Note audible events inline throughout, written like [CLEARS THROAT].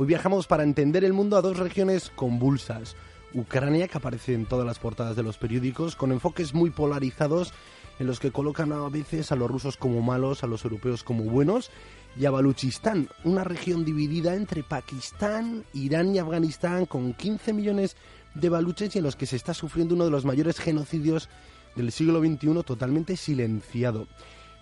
Hoy viajamos para entender el mundo a dos regiones convulsas. Ucrania, que aparece en todas las portadas de los periódicos, con enfoques muy polarizados en los que colocan a veces a los rusos como malos, a los europeos como buenos, y a Baluchistán, una región dividida entre Pakistán, Irán y Afganistán, con 15 millones de baluches y en los que se está sufriendo uno de los mayores genocidios del siglo XXI totalmente silenciado.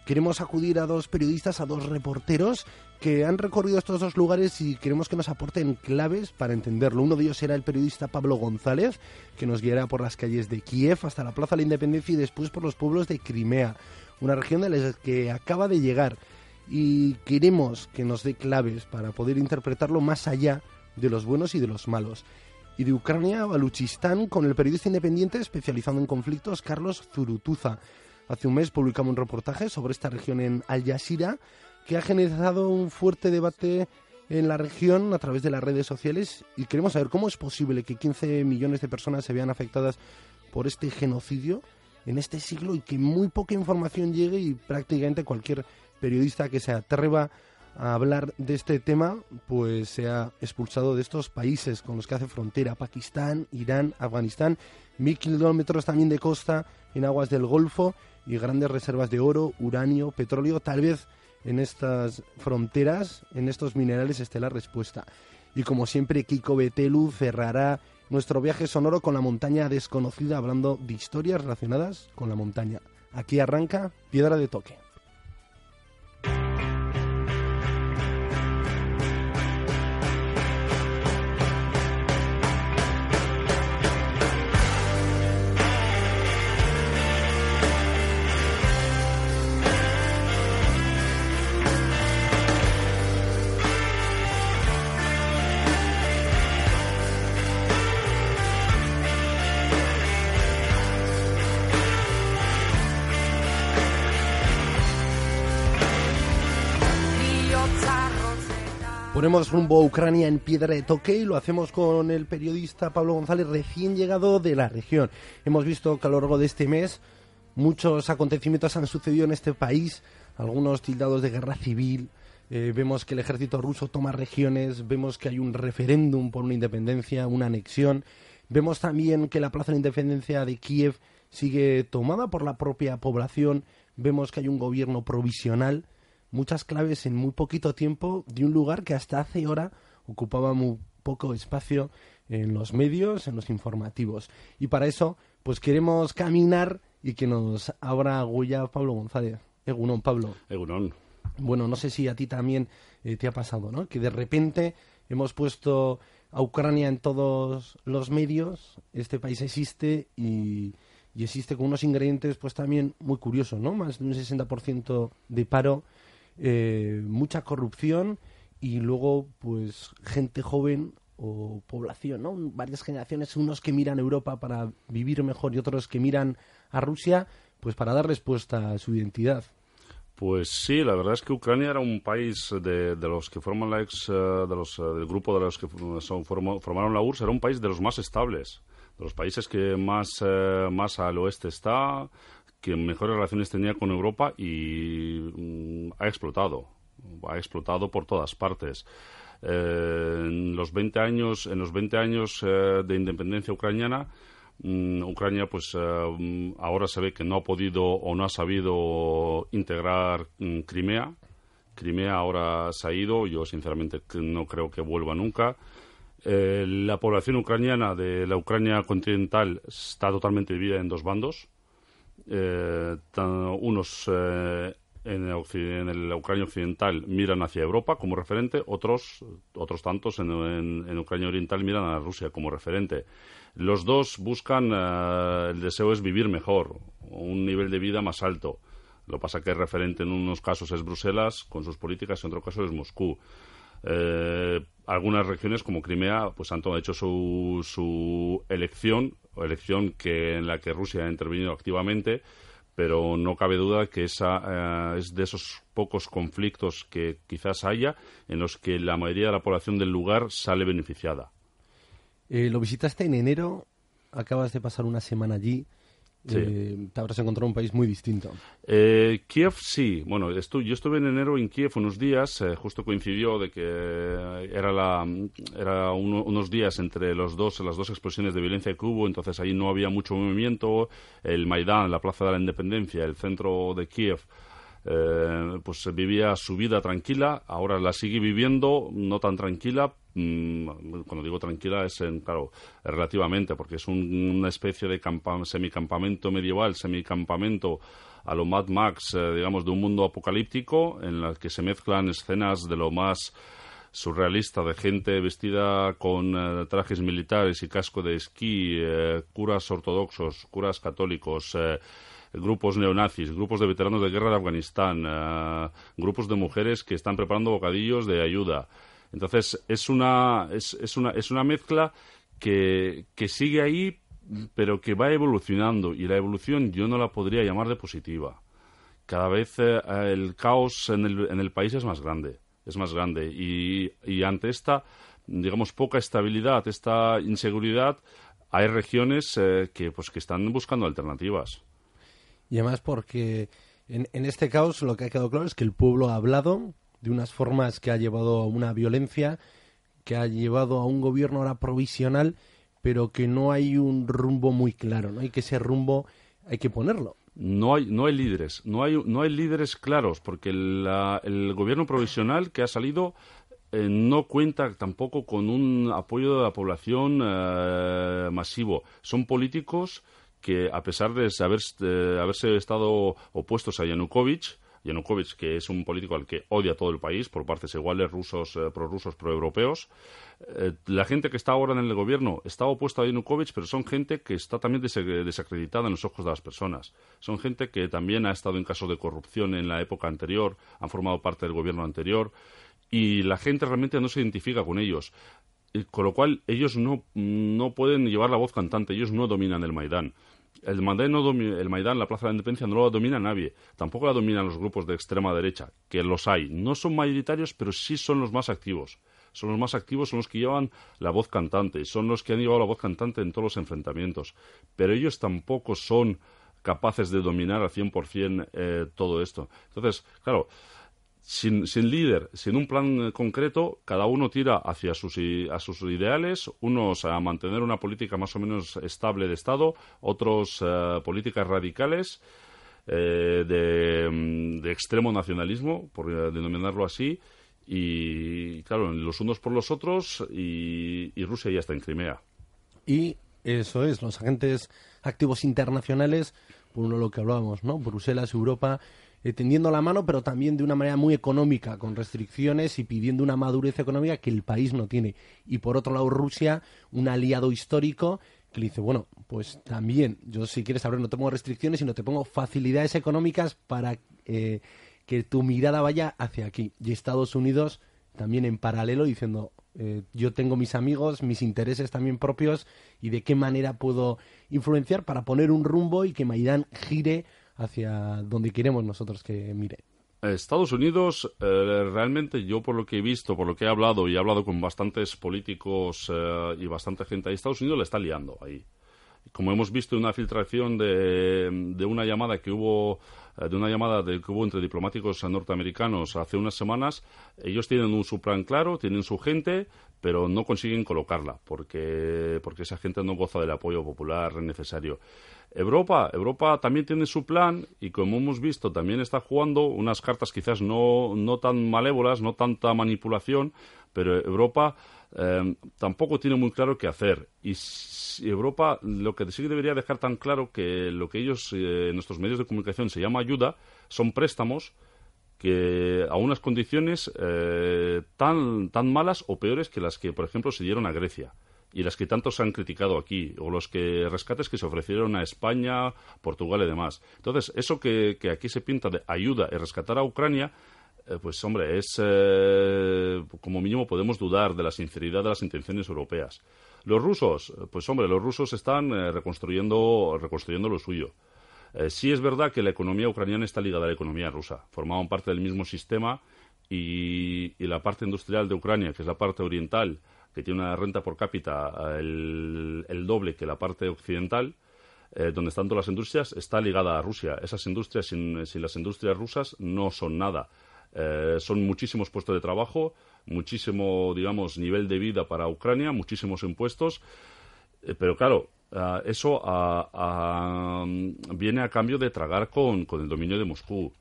Queremos acudir a dos periodistas, a dos reporteros que han recorrido estos dos lugares y queremos que nos aporten claves para entenderlo. Uno de ellos será el periodista Pablo González, que nos guiará por las calles de Kiev hasta la Plaza de la Independencia y después por los pueblos de Crimea, una región de que acaba de llegar. Y queremos que nos dé claves para poder interpretarlo más allá de los buenos y de los malos. Y de Ucrania a Baluchistán con el periodista independiente especializado en conflictos Carlos Zurutuza. Hace un mes publicamos un reportaje sobre esta región en Al Jazeera que ha generado un fuerte debate en la región a través de las redes sociales y queremos saber cómo es posible que 15 millones de personas se vean afectadas por este genocidio en este siglo y que muy poca información llegue y prácticamente cualquier periodista que se atreva hablar de este tema pues sea expulsado de estos países con los que hace frontera Pakistán, Irán, Afganistán, mil kilómetros también de costa en aguas del Golfo y grandes reservas de oro, uranio, petróleo, tal vez en estas fronteras, en estos minerales esté la respuesta. Y como siempre, Kiko Betelu cerrará nuestro viaje sonoro con la montaña desconocida, hablando de historias relacionadas con la montaña. Aquí arranca Piedra de Toque. Ponemos rumbo a Ucrania en piedra de toque y lo hacemos con el periodista Pablo González, recién llegado de la región. Hemos visto que a lo largo de este mes muchos acontecimientos han sucedido en este país, algunos tildados de guerra civil. Eh, vemos que el ejército ruso toma regiones, vemos que hay un referéndum por una independencia, una anexión. Vemos también que la Plaza de Independencia de Kiev sigue tomada por la propia población. Vemos que hay un gobierno provisional muchas claves en muy poquito tiempo de un lugar que hasta hace hora ocupaba muy poco espacio en los medios, en los informativos. Y para eso, pues queremos caminar y que nos abra huella Pablo González. Egunon, Pablo. Egunon. Bueno, no sé si a ti también eh, te ha pasado, ¿no? Que de repente hemos puesto a Ucrania en todos los medios, este país existe y, y existe con unos ingredientes pues también muy curiosos, ¿no? Más de un 60% de paro, eh, mucha corrupción y luego pues gente joven o población, ¿no? Varias generaciones, unos que miran a Europa para vivir mejor y otros que miran a Rusia, pues para dar respuesta a su identidad. Pues sí, la verdad es que Ucrania era un país de, los que forman la ex, eh, de los, eh, del grupo de los que son, formaron la URSS, era un país de los más estables, de los países que más, más al oeste está, que mejores relaciones tenía con Europa y mm, ha explotado, ha explotado por todas partes. Eh, en los 20 años, en los 20 años eh, de independencia ucraniana, mm, Ucrania, pues eh, ahora se ve que no ha podido o no ha sabido integrar mm, Crimea. Crimea ahora se ha ido, yo sinceramente no creo que vuelva nunca. eh, la población ucraniana de la Ucrania continental está totalmente dividida en dos bandos. Eh, unos eh, en, el, Ucrania occidental miran hacia Europa como referente, otros, otros tantos en, en, Ucrania oriental miran a Rusia como referente. Los dos buscan, el deseo es vivir mejor, un nivel de vida más alto. Lo pasa que el referente en unos casos es Bruselas con sus políticas, en otros casos es Moscú. Eh, algunas regiones como Crimea pues han hecho su, su elección, elección que en la que Rusia ha intervenido activamente, pero no cabe duda que esa eh, es de esos pocos conflictos que quizás haya en los que la mayoría de la población del lugar sale beneficiada. Eh, lo visitaste en enero, acabas de pasar una semana allí. Eh, te habrás encontrado un país muy distinto. Eh, Kiev sí. Bueno, yo estuve en enero en Kiev unos días, eh, justo coincidió de que era, la, era unos días entre los dos, las dos explosiones de violencia que hubo, entonces ahí no había mucho movimiento. El Maidán, la Plaza de la Independencia, el centro de Kiev, eh, pues vivía su vida tranquila, ahora la sigue viviendo, no tan tranquila, mm, cuando digo tranquila es, en, claro, relativamente, porque es una especie de semicampamento medieval, semicampamento a lo Mad Max, eh, digamos, de un mundo apocalíptico en el que se mezclan escenas de lo más surrealista de gente vestida con eh, trajes militares y casco de esquí, curas ortodoxos, curas católicos, grupos neonazis, grupos de veteranos de guerra de Afganistán, eh, grupos de mujeres que están preparando bocadillos de ayuda. Entonces, es una, es, es una, es una mezcla que, que sigue ahí, pero que va evolucionando. Y la evolución yo no la podría llamar de positiva. Cada vez eh, el caos en el, en el país es más grande. Es más grande. Y, y ante esta, digamos, poca estabilidad, esta inseguridad, hay regiones eh, que, pues, que están buscando alternativas. Y además porque en, en este caos lo que ha quedado claro es que el pueblo ha hablado de unas formas que ha llevado a una violencia, que ha llevado a un gobierno ahora provisional, pero que no hay un rumbo muy claro, ¿no? hay que ese rumbo hay que ponerlo. No hay, no hay líderes, no hay, no hay líderes claros, porque el gobierno provisional que ha salido eh, no cuenta tampoco con un apoyo de la población eh, masivo. Son políticos que a pesar de haberse estado opuestos a Yanukovych, Yanukovych, que es un político al que odia todo el país por partes iguales, rusos, eh, prorrusos, proeuropeos. Eh, la gente que está ahora en el gobierno está opuesta a Yanukovych, pero son gente que está también desacreditada en los ojos de las personas. Son gente que también ha estado en casos de corrupción en la época anterior, han formado parte del gobierno anterior, y la gente realmente no se identifica con ellos. Con lo cual, ellos no, no pueden llevar la voz cantante, ellos no dominan el Maidán. El Maidán, no el Maidán, la Plaza de la Independencia, no la domina nadie. Tampoco la dominan los grupos de extrema derecha, que los hay. No son mayoritarios, pero sí son los más activos. Son los más activos, son los que llevan la voz cantante, son los que han llevado la voz cantante en todos los enfrentamientos. Pero ellos tampoco son capaces de dominar al 100% eh, todo esto. Entonces, claro, sin, sin, líder, sin un plan concreto, cada uno tira hacia sus, a sus ideales, unos a mantener una política más o menos estable de Estado, otros uh, políticas radicales eh, de, mm, de, extremo nacionalismo, por denominarlo así, y claro, los unos por los otros, y, Rusia ya está en Crimea. Y eso es, los agentes activos internacionales, por lo que hablábamos, ¿no? Bruselas, Europa eh, tendiendo la mano, pero también de una manera muy económica, con restricciones y pidiendo una madurez económica que el país no tiene. Y por otro lado, Rusia, un aliado histórico que le dice, bueno, pues también, yo si quieres saber, no te pongo restricciones, sino te pongo facilidades económicas para eh, que tu mirada vaya hacia aquí. Y Estados Unidos también en paralelo diciendo, eh, yo tengo mis amigos, mis intereses también propios y de qué manera puedo influenciar para poner un rumbo y que Maidán gire hacia donde queremos nosotros que mire. Estados Unidos, eh, realmente yo por lo que he visto, por lo que he hablado y he hablado con bastantes políticos eh, y bastante gente ahí, Estados Unidos le está liando ahí. Como hemos visto una filtración de, de una llamada que hubo de una llamada de, que hubo entre diplomáticos norteamericanos hace unas semanas, ellos tienen un su plan claro, tienen su gente, pero no consiguen colocarla porque, porque esa gente no goza del apoyo popular necesario. Europa, Europa también tiene su plan y como hemos visto también está jugando unas cartas quizás no, no tan malévolas, no tanta manipulación, pero Europa eh, tampoco tiene muy claro qué hacer. Y Europa lo que sí debería dejar tan claro que lo que ellos en nuestros medios de comunicación se llama ayuda son préstamos que a unas condiciones tan, tan malas o peores que las que, por ejemplo, se dieron a Grecia y las que tanto se han criticado aquí, o los que rescates que se ofrecieron a España, Portugal y demás. Entonces, eso que, aquí se pinta de ayuda y rescatar a Ucrania, eh, pues hombre, es eh, como mínimo podemos dudar de la sinceridad de las intenciones europeas. Los rusos, pues hombre, los rusos están eh, reconstruyendo, reconstruyendo lo suyo. sí es verdad que la economía ucraniana está ligada a la economía rusa. Formaban parte del mismo sistema y la parte industrial de Ucrania, que es la parte oriental, que tiene una renta por cápita el, doble que la parte occidental, donde están todas las industrias, está ligada a Rusia. Esas industrias, sin, las industrias rusas, no son nada. Eh, son muchísimos puestos de trabajo, muchísimo, digamos, nivel de vida para Ucrania, muchísimos impuestos. pero claro, eso viene a cambio de tragar con, con el dominio de Moscú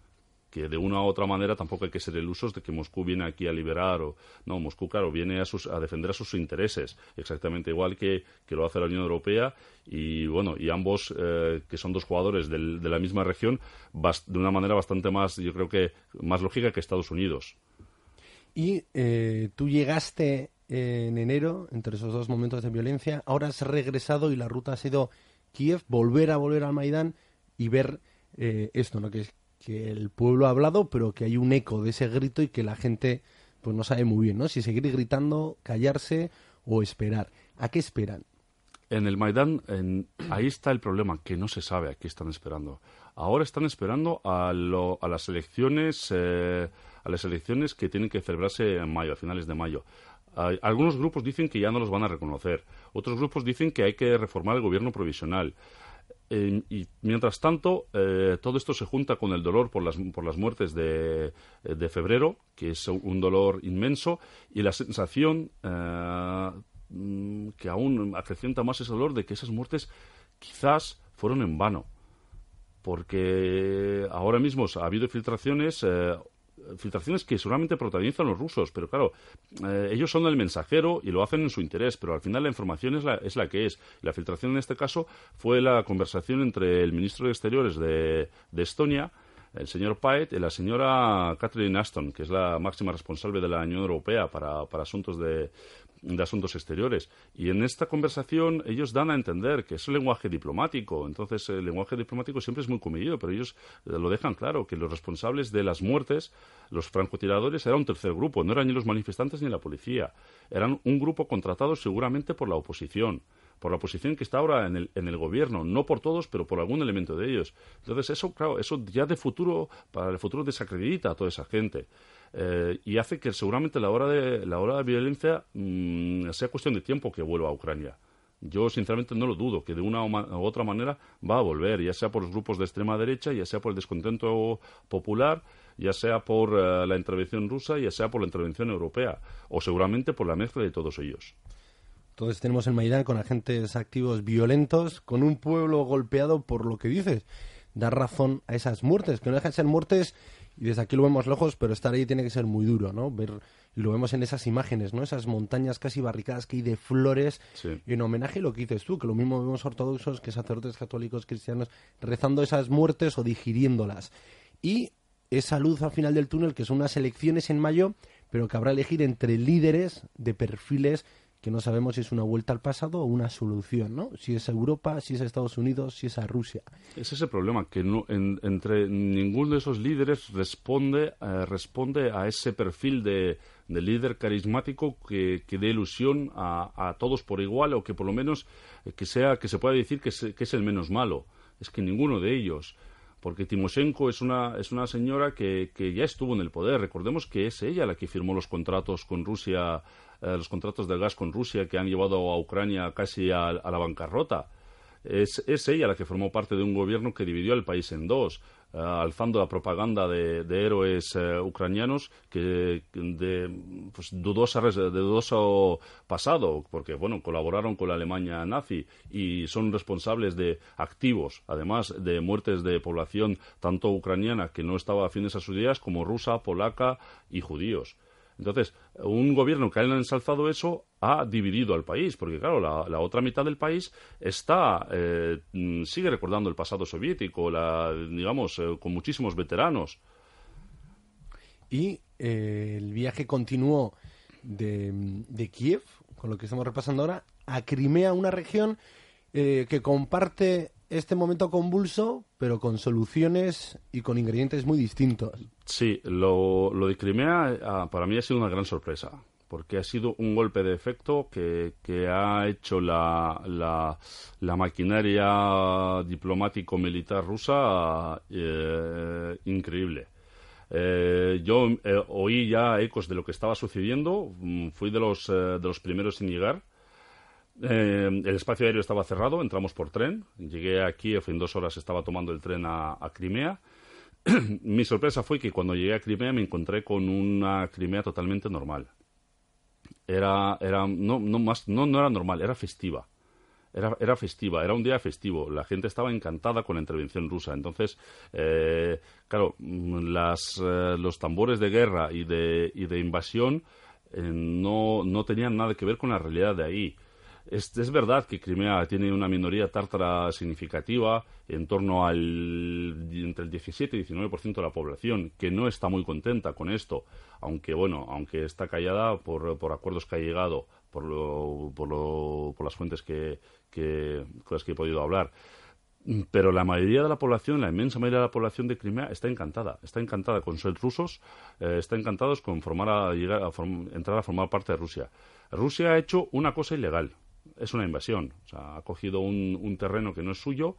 que de una u otra manera tampoco hay que ser ilusos de que Moscú viene aquí a liberar o no, Moscú claro viene a, defender a sus intereses exactamente igual que, lo hace la Unión Europea y bueno y ambos eh, que son dos jugadores de la misma región de una manera bastante más yo creo que más lógica que Estados Unidos. Y eh, tú llegaste en enero entre esos dos momentos de violencia ahora has regresado y la ruta ha sido Kiev volver a volver al Maidán y ver eh, esto no que que el pueblo ha hablado, pero que hay un eco de ese grito y que la gente pues no sabe muy bien, ¿no? Si seguir gritando, callarse o esperar. ¿A qué esperan? En el Maidán, ahí está el problema, que no se sabe a qué están esperando. Ahora están esperando a, a las elecciones, eh, a las elecciones que tienen que celebrarse en mayo, a finales de mayo. algunos grupos dicen que ya no los van a reconocer. Otros grupos dicen que hay que reformar el gobierno provisional y mientras tanto, eh, todo esto se junta con el dolor por las, por las muertes de, de febrero, que es un dolor inmenso, y la sensación eh, mm, que aún acrecienta más ese dolor de que esas muertes quizás fueron en vano. Porque ahora mismo ha habido filtraciones, eh, filtraciones que seguramente protagonizan los rusos, pero claro, eh, ellos son el mensajero y lo hacen en su interés, pero al final la información es la, es la que es. La filtración en este caso fue la conversación entre el ministro de Exteriores de, de Estonia, el señor Paet y la señora Catherine Ashton, que es la máxima responsable de la Unión Europea para, para asuntos de, de Asuntos Exteriores. Y en esta conversación ellos dan a entender que es un lenguaje diplomático. Entonces, el lenguaje diplomático siempre es muy comedido, pero ellos eh, lo dejan claro, que los responsables de las muertes, los francotiradores, era un tercer grupo. No eran ni los manifestantes ni la policía. Eran un grupo contratado seguramente por la oposición por la oposición que está ahora en el, en el gobierno, no por todos, pero por algún elemento de ellos. Entonces, eso, claro, eso ya de futuro, para el futuro desacredita a toda esa gente. Eh, y hace que seguramente la hora de, la hora de violencia mm, sea cuestión de tiempo que vuelva a Ucrania. Yo sinceramente no lo dudo, que de una u otra manera va a volver, ya sea por los grupos de extrema derecha, ya sea por el descontento popular, ya sea por eh, la intervención rusa, ya sea por la intervención europea, o seguramente por la mezcla de todos ellos. Entonces tenemos el Maidán con agentes activos violentos, con un pueblo golpeado por lo que dices, dar razón a esas muertes, que no dejan de ser muertes y desde aquí lo vemos lejos, pero estar ahí tiene que ser muy duro, ¿no? Ver, y lo vemos en esas imágenes, ¿no? Esas montañas casi barricadas que hay de flores, en homenaje a lo que dices tú, que lo mismo vemos ortodoxos que sacerdotes católicos cristianos rezando esas muertes o digiriéndolas. Y esa luz al final del túnel, que son unas elecciones en mayo, pero que habrá elegir entre líderes de perfiles que no sabemos si es una vuelta al pasado o una solución, ¿no? Si es Europa, si es Estados Unidos, si es a Rusia. Es ese problema, que no, entre ninguno de esos líderes responde, eh, responde a ese perfil de, líder carismático que, que dé ilusión a, todos por igual o que por lo menos eh, que, sea, que se pueda decir que es, que es el menos malo. Es que ninguno de ellos porque Timoshenko es una, es una señora que, que, ya estuvo en el poder. Recordemos que es ella la que firmó los contratos con Rusia los contratos del gas con Rusia que han llevado a Ucrania casi a, la bancarrota. Es, ella la que formó parte de un gobierno que dividió el país en dos, eh, alzando la propaganda de, héroes eh, ucranianos que de pues, dudosa, de dudoso pasado, porque bueno, colaboraron con la Alemania nazi y son responsables de activos, además de muertes de población tanto ucraniana que no estaba afines a sus ideas como rusa, polaca y judíos. Entonces, un gobierno que haya ensalzado eso ha dividido al país, porque claro, la, otra mitad del país está eh, sigue recordando el pasado soviético, la, digamos, eh, con muchísimos veteranos. Y eh, el viaje continuó de, de, Kiev, con lo que estamos repasando ahora, a Crimea, una región que comparte este momento convulso, pero con soluciones y con ingredientes muy distintos. Sí, lo, lo de Crimea ah, para mí ha sido una gran sorpresa, porque ha sido un golpe de efecto que, que ha hecho la, la, la maquinaria diplomático-militar rusa eh, increíble. Eh, yo eh, oí ya ecos de lo que estaba sucediendo, mm, fui de los, de los primeros en llegar eh, el espacio aéreo estaba cerrado, entramos por tren. Llegué a Kiev en dos horas, estaba tomando el tren a, Crimea. [CLEARS THROAT] Mi sorpresa fue que cuando llegué a Crimea me encontré con una Crimea totalmente normal. Era, era no, no, era normal, era festiva. Era, era, festiva, era un día festivo. La gente estaba encantada con la intervención rusa. Entonces, eh, claro, las, eh, los tambores de guerra y de, y de invasión no, no tenían nada que ver con la realidad de ahí. Es, verdad que Crimea tiene una minoría tártara significativa, en torno al entre el 17 y 19% de la población, que no está muy contenta con esto, aunque bueno, aunque está callada por, por acuerdos que ha llegado, por, lo, por, lo, por las fuentes que, que, con las que he podido hablar. Pero la mayoría de la población, la inmensa mayoría de la población de Crimea está encantada, está encantada con ser rusos, eh, está encantados con formar a, llegar a entrar a formar parte de Rusia. Rusia ha hecho una cosa ilegal, es una invasión. O sea, ha cogido un, terreno que no es suyo,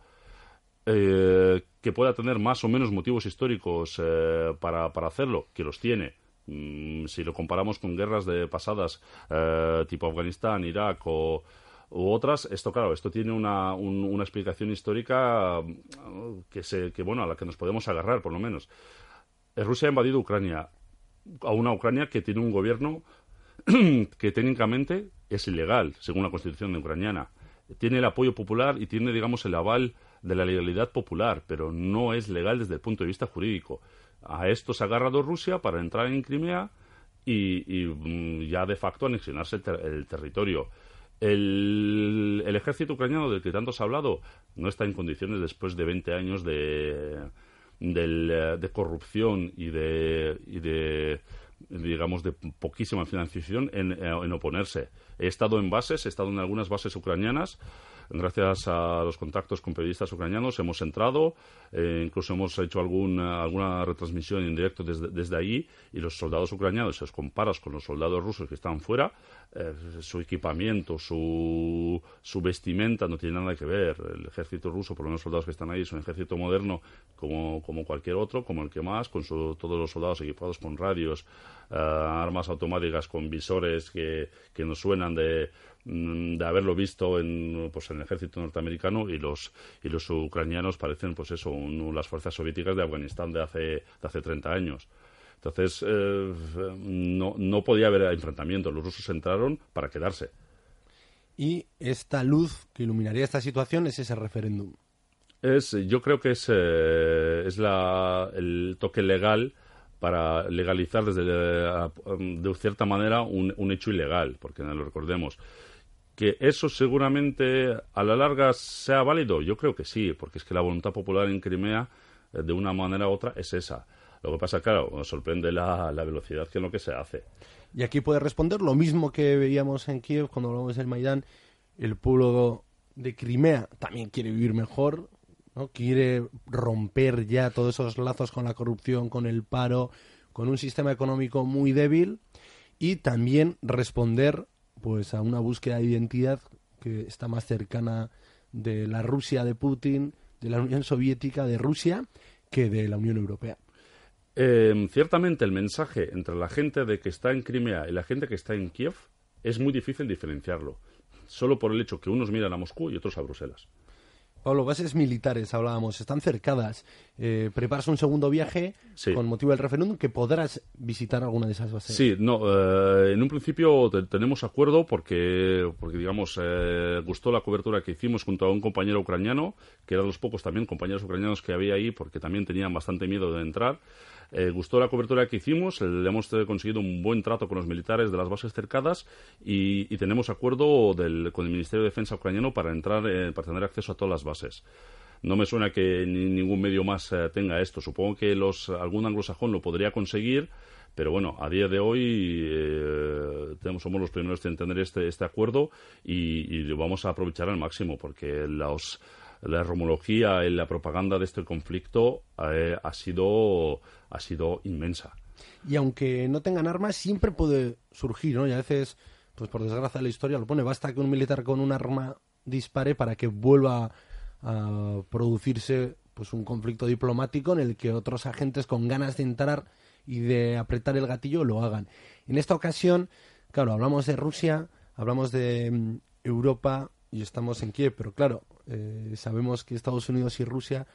eh, que pueda tener más o menos motivos históricos eh, para, para, hacerlo, que los tiene. Mm, si lo comparamos con guerras de pasadas eh, tipo Afganistán, Irak o, u otras, esto claro, esto tiene una, una explicación histórica que, se, que, bueno, a la que nos podemos agarrar, por lo menos. Rusia ha invadido Ucrania, a una Ucrania que tiene un gobierno [CLEARS THROAT] que técnicamente es ilegal, según la constitución ucraniana. Tiene el apoyo popular y tiene, digamos, el aval de la legalidad popular, pero no es legal desde el punto de vista jurídico. A esto se ha agarrado Rusia para entrar en Crimea y, mm, ya de facto anexionarse el, territorio. El, ejército ucraniano del que tanto se ha hablado no está en condiciones después de 20 años de, de corrupción y de, y de digamos, de poquísima financiación en, eh, en, oponerse. He estado en bases, he estado en algunas bases ucranianas gracias a los contactos con periodistas ucranianos hemos entrado, eh, incluso hemos hecho alguna retransmisión en directo desde, desde allí y los soldados ucranianos, si los comparas con los soldados rusos que están fuera, eh, su equipamiento, su, su vestimenta no tiene nada que ver. El ejército ruso, por lo menos los soldados que están ahí, es un ejército moderno como, como cualquier otro, como el que más, con todos los soldados equipados con radios, eh, armas automáticas con visores que, que nos suenan de Mm, de haberlo visto en, pues, en el ejército norteamericano y los, y los ucranianos parecen, pues eso, las fuerzas soviéticas de Afganistán de hace, de hace 30 años. Entonces, eh, no, no podía haber enfrentamiento. Los rusos entraron para quedarse. Y esta luz que iluminaría esta situación es ese referéndum. Es, yo creo que es, eh, es la, el toque legal para legalizar desde de cierta manera un, un hecho ilegal, porque no lo recordemos que eso seguramente a la larga sea válido. Yo creo que sí, porque es que la voluntad popular en Crimea, eh, de una manera u otra, es esa. Lo que pasa, claro, nos sorprende la, la velocidad que en lo que se hace. Y aquí puede responder lo mismo que veíamos en Kiev cuando hablamos del Maidán. El pueblo de Crimea también quiere vivir mejor, ¿no? quiere romper ya todos esos lazos con la corrupción, con el paro, con un sistema económico muy débil y también responder pues a una búsqueda de identidad que está más cercana de la Rusia de Putin, de la Unión Soviética, de Rusia, que de la Unión Europea. Em, ciertamente el mensaje entre la gente de que está en Crimea y la gente que está en Kiev es muy difícil diferenciarlo, solo por el hecho que unos miran a Moscú y otros a Bruselas. Pablo, bases militares, hablábamos, están cercadas. Eh, preparas un segundo viaje Sí. con motivo del referéndum que podrás visitar alguna de esas bases. Sí, no, eh, en un principio te- tenemos acuerdo porque, porque digamos, eh, gustó la cobertura que hicimos junto a un compañero ucraniano, que era de los pocos también compañeros ucranianos que había ahí, porque también tenían bastante miedo de entrar. Eh, gustó la cobertura que hicimos, le hemos conseguido un buen trato con los militares de las bases cercadas y, y tenemos acuerdo del- con el Ministerio de Defensa ucraniano para entrar, eh, para tener acceso a todas las bases. No me suena que ni- ningún medio más eh, tenga esto. Supongo que los, algún anglosajón lo podría conseguir, pero bueno, a día de hoy eh, somos los primeros en tener este, este acuerdo y, y lo vamos a aprovechar al máximo porque los, la rumología y la propaganda de este conflicto eh, ha, sido, ha sido inmensa. Y aunque no tengan armas, siempre puede surgir, ¿no? Y a veces, pues por desgracia la historia lo pone, basta que un militar con un arma dispare para que vuelva a producirse pues un conflicto diplomático en el que otros agentes con ganas de entrar y de apretar el gatillo lo hagan. En esta ocasión, claro, hablamos de Rusia, hablamos de mm, Europa y estamos en Kiev, pero claro, eh, sabemos que Estados Unidos y Rusia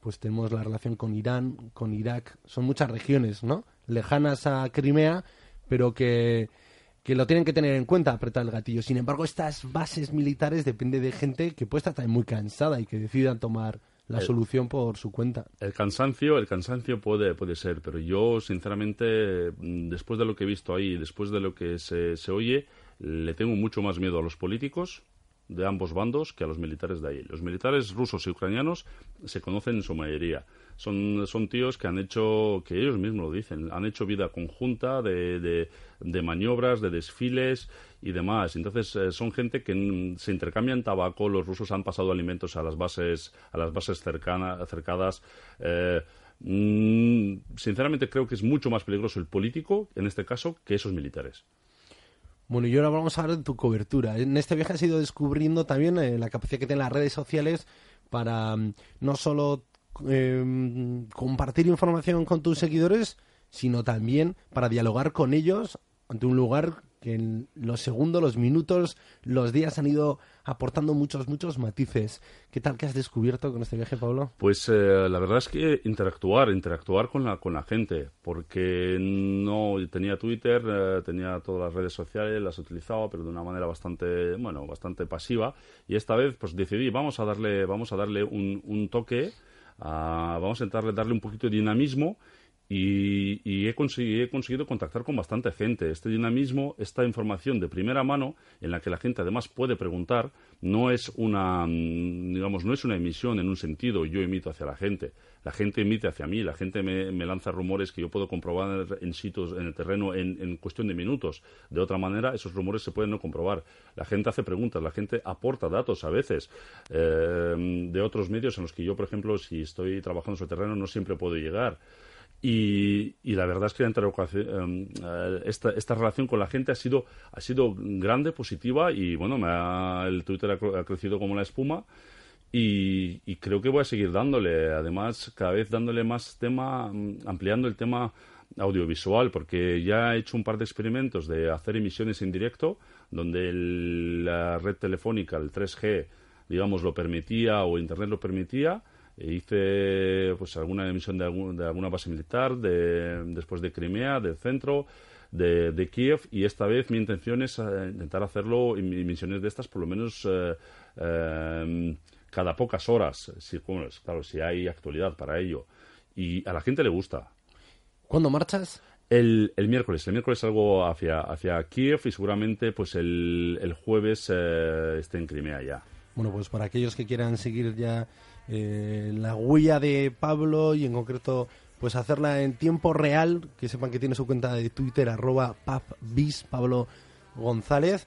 pues tenemos la relación con Irán, con Irak, son muchas regiones, ¿no? Lejanas a Crimea, pero que, que lo tienen que tener en cuenta, apretar el gatillo. Sin embargo, estas bases militares depende de gente que puede estar también muy cansada y que decidan tomar la solución por su cuenta. El cansancio, el cansancio puede, puede ser, pero yo, sinceramente, mm, después de lo que he visto ahí, después de lo que se, se oye, le tengo mucho más miedo a los políticos de ambos bandos que a los militares de ahí. Los militares rusos y ucranianos se conocen en su mayoría. Son, son tíos que han hecho, que ellos mismos lo dicen, han hecho vida conjunta de, de, de maniobras, de desfiles y demás. Entonces eh, son gente que se intercambian tabaco, los rusos han pasado alimentos a las bases, a las bases cercana- cercadas. eh, mm, sinceramente creo que es mucho más peligroso el político, en este caso, que esos militares. Bueno, y ahora vamos a hablar de tu cobertura. En este viaje has ido descubriendo también eh, la capacidad que tienen las redes sociales para mm, no solo eh, compartir información con tus seguidores, sino también para dialogar con ellos ante un lugar que en los segundos, los minutos, los días han ido aportando muchos, muchos matices. ¿Qué tal que has descubierto con este viaje, Pablo? Pues eh, la verdad es que interactuar, interactuar con la, con la gente, porque no tenía Twitter, eh, tenía todas las redes sociales, las utilizaba, pero de una manera bastante, bueno, bastante pasiva. Y esta vez, pues decidí, vamos a darle, vamos a darle un, un toque, ah, vamos a intentar darle un poquito de dinamismo. Y, y he, consegui- he conseguido contactar con bastante gente. Este dinamismo, esta información de primera mano, en la que la gente además puede preguntar, no es una, mm, digamos, no es una emisión en un sentido, yo emito hacia la gente. La gente emite hacia mí, la gente me, me lanza rumores que yo puedo comprobar en sitios, en el terreno, en, cuestión de minutos. De otra manera, esos rumores se pueden no comprobar. La gente hace preguntas, la gente aporta datos a veces eh, de otros medios en los que yo, por ejemplo, si estoy trabajando sobre terreno, no siempre puedo llegar. Y, y la verdad es que interlocución, eh, esta, esta relación con la gente ha sido, ha sido grande, positiva y bueno, me ha- el Twitter ha, ha crecido como la espuma y, y creo que voy a seguir dándole, además cada vez dándole más tema, mm, ampliando el tema audiovisual, porque ya he hecho un par de experimentos de hacer emisiones en directo, donde el- la red telefónica, el 3G, digamos, lo permitía o Internet lo permitía. E hice pues alguna emisión de, algún- de alguna base militar, de, después de Crimea, del centro, de, de Kiev, y esta vez mi intención es eh, intentar hacerlo en emisiones de estas por lo menos eh, eh, cada pocas horas, si, bueno, claro, si hay actualidad para ello. Y a la gente le gusta. ¿Cuándo marchas? El, el miércoles, el miércoles salgo hacia, hacia Kiev y seguramente pues el, el jueves eh, esté en Crimea ya. Bueno, pues para aquellos que quieran seguir ya eh, la huella de Pablo y en concreto pues hacerla en tiempo real, que sepan que tiene su cuenta de Twitter, arroba Pablo González.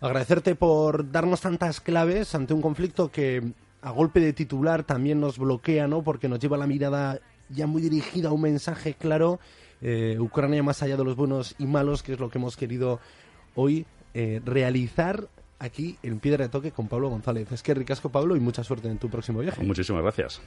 Agradecerte por darnos tantas claves ante un conflicto que a golpe de titular también nos bloquea, ¿no? Porque nos lleva la mirada ya muy dirigida a un mensaje claro. eh, Ucrania más allá de los buenos y malos, que es lo que hemos querido hoy eh, realizar aquí en Piedra de Toque con Pablo González. Es que ricasco, Pablo, y mucha suerte en tu próximo viaje. Muchísimas gracias.